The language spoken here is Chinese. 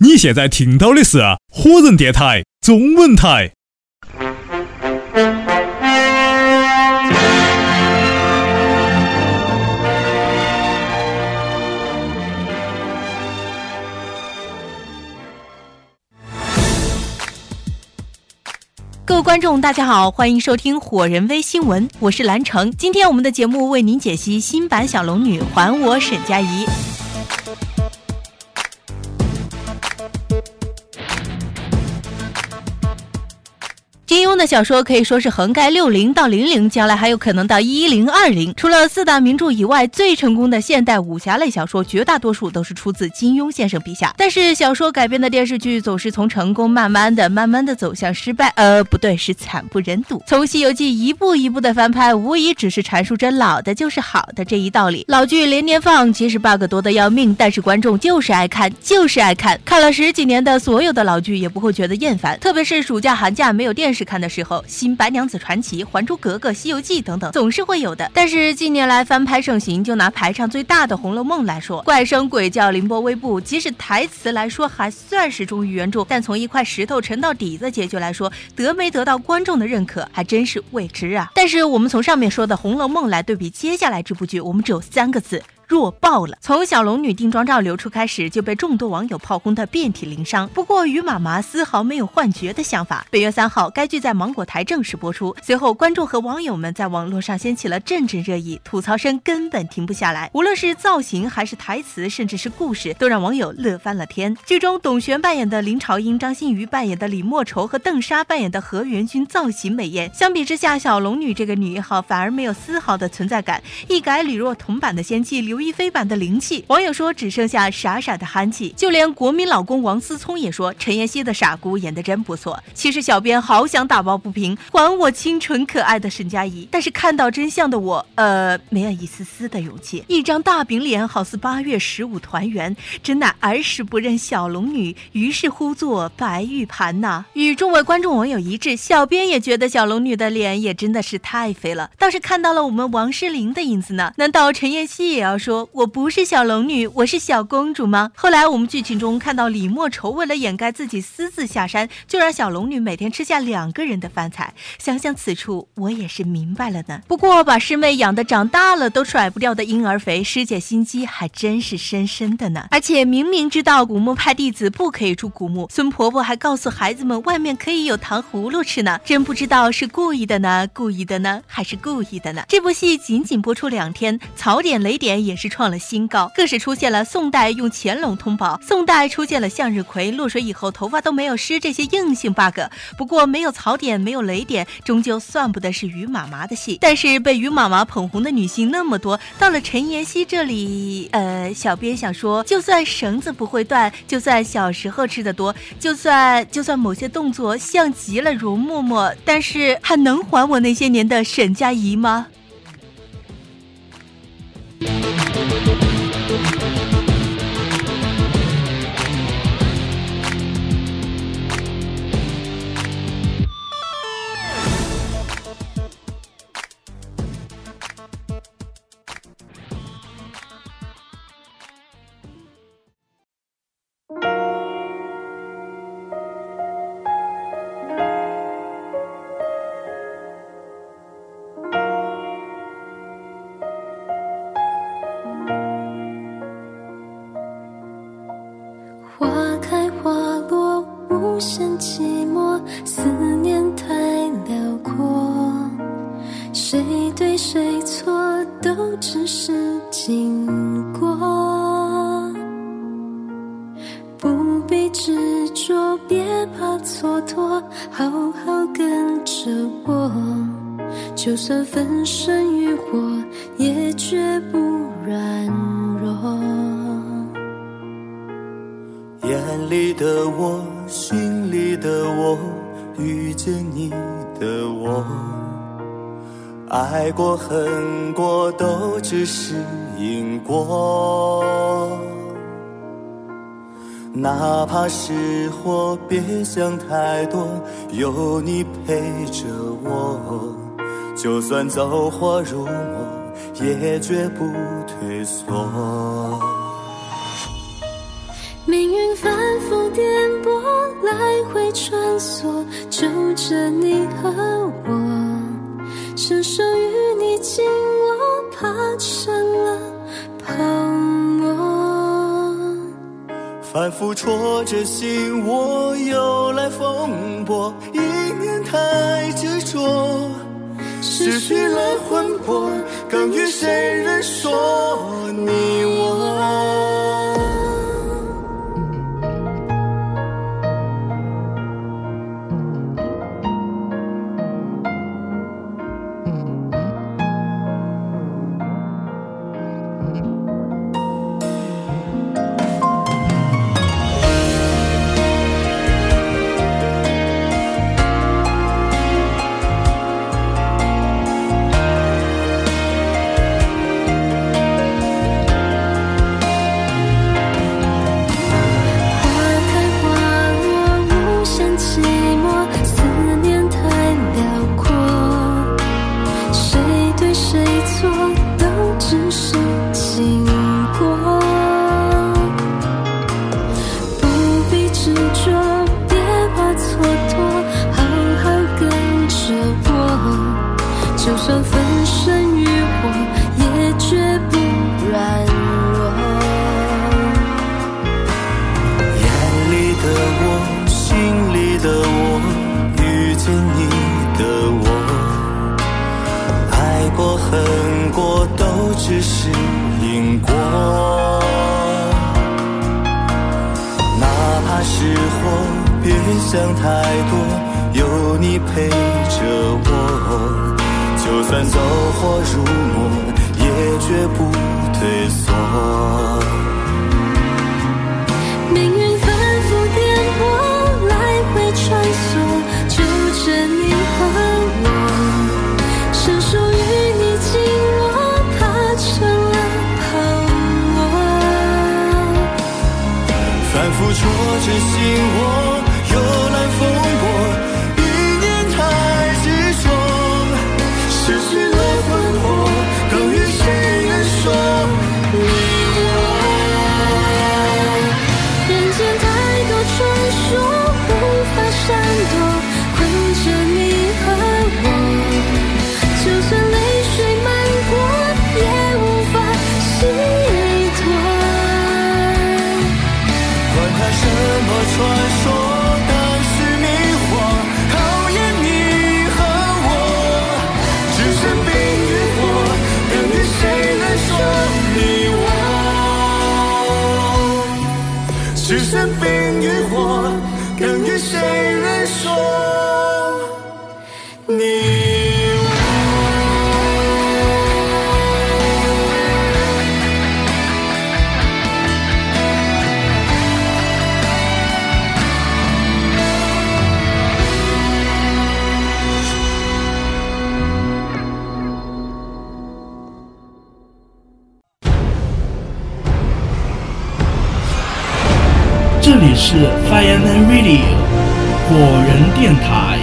你现在听到的是火人电台中文台。各位观众，大家好，欢迎收听火人微新闻，我是兰城。今天我们的节目为您解析新版小龙女还我沈佳宜。庸的小说可以说是横盖六零到零零，将来还有可能到一零二零。除了四大名著以外，最成功的现代武侠类小说，绝大多数都是出自金庸先生笔下。但是小说改编的电视剧总是从成功慢慢的、慢慢的走向失败，呃，不对，是惨不忍睹。从《西游记》一步一步的翻拍，无疑只是阐述着老的就是好的这一道理。老剧连年放，其实 bug 多的要命，但是观众就是爱看，就是爱看。看了十几年的所有的老剧，也不会觉得厌烦。特别是暑假寒假没有电视。看的时候，《新白娘子传奇》《还珠格格》《西游记》等等，总是会有的。但是近年来翻拍盛行，就拿排场最大的《红楼梦》来说，怪声鬼叫，凌波微步，即使台词来说还算是忠于原著，但从一块石头沉到底的结局来说，得没得到观众的认可，还真是未知啊。但是我们从上面说的《红楼梦》来对比接下来这部剧，我们只有三个字。弱爆了！从小龙女定妆照流出开始，就被众多网友炮轰得遍体鳞伤。不过于妈妈丝毫没有幻觉的想法。本月三号，该剧在芒果台正式播出。随后，观众和网友们在网络上掀起了阵阵热议，吐槽声根本停不下来。无论是造型，还是台词，甚至是故事，都让网友乐翻了天。剧中，董璇扮演的林朝英，张馨予扮演的李莫愁和邓莎扮演的何元君造型美艳。相比之下，小龙女这个女一号反而没有丝毫的存在感，一改李若彤版的仙气流。刘亦菲版的灵气，网友说只剩下傻傻的憨气，就连国民老公王思聪也说陈妍希的傻姑演得真不错。其实小编好想打抱不平，还我清纯可爱的沈佳宜，但是看到真相的我，呃，没有一丝丝的勇气。一张大饼脸，好似八月十五团圆，真乃儿时不认小龙女，于是呼作白玉盘呐。与众位观众网友一致，小编也觉得小龙女的脸也真的是太肥了，倒是看到了我们王诗龄的影子呢。难道陈妍希也要说？说我不是小龙女，我是小公主吗？后来我们剧情中看到李莫愁为了掩盖自己私自下山，就让小龙女每天吃下两个人的饭菜。想想此处，我也是明白了呢。不过把师妹养的长大了都甩不掉的婴儿肥，师姐心机还真是深深的呢。而且明明知道古墓派弟子不可以出古墓，孙婆婆还告诉孩子们外面可以有糖葫芦吃呢。真不知道是故意的呢，故意的呢，还是故意的呢？这部戏仅仅播出两天，槽点雷点也。是创了新高，更是出现了宋代用乾隆通宝，宋代出现了向日葵落水以后头发都没有湿这些硬性 bug。不过没有槽点，没有雷点，终究算不得是于妈妈的戏。但是被于妈妈捧红的女性那么多，到了陈妍希这里，呃，小编想说，就算绳子不会断，就算小时候吃的多，就算就算某些动作像极了容嬷嬷，但是还能还我那些年的沈佳宜吗？思念太辽阔，谁对谁错都只是经过，不必执着，别怕蹉跎，好好跟着我，就算粉身于火，也绝不软弱。眼里的我。心里的我，遇见你的我，爱过恨过，都只是因果。哪怕是火，别想太多，有你陪着我。就算走火入魔，也绝不退缩。穿梭，就着你和我，伸手与你紧握，怕成了泡沫。反复戳着心窝，又来风波，一念太执着，失去了魂魄，更与谁人说うん。想太多，有你陪着我，就算走火入魔，也绝不退缩。真心我只身飞这里是 Fireman Radio 火人电台。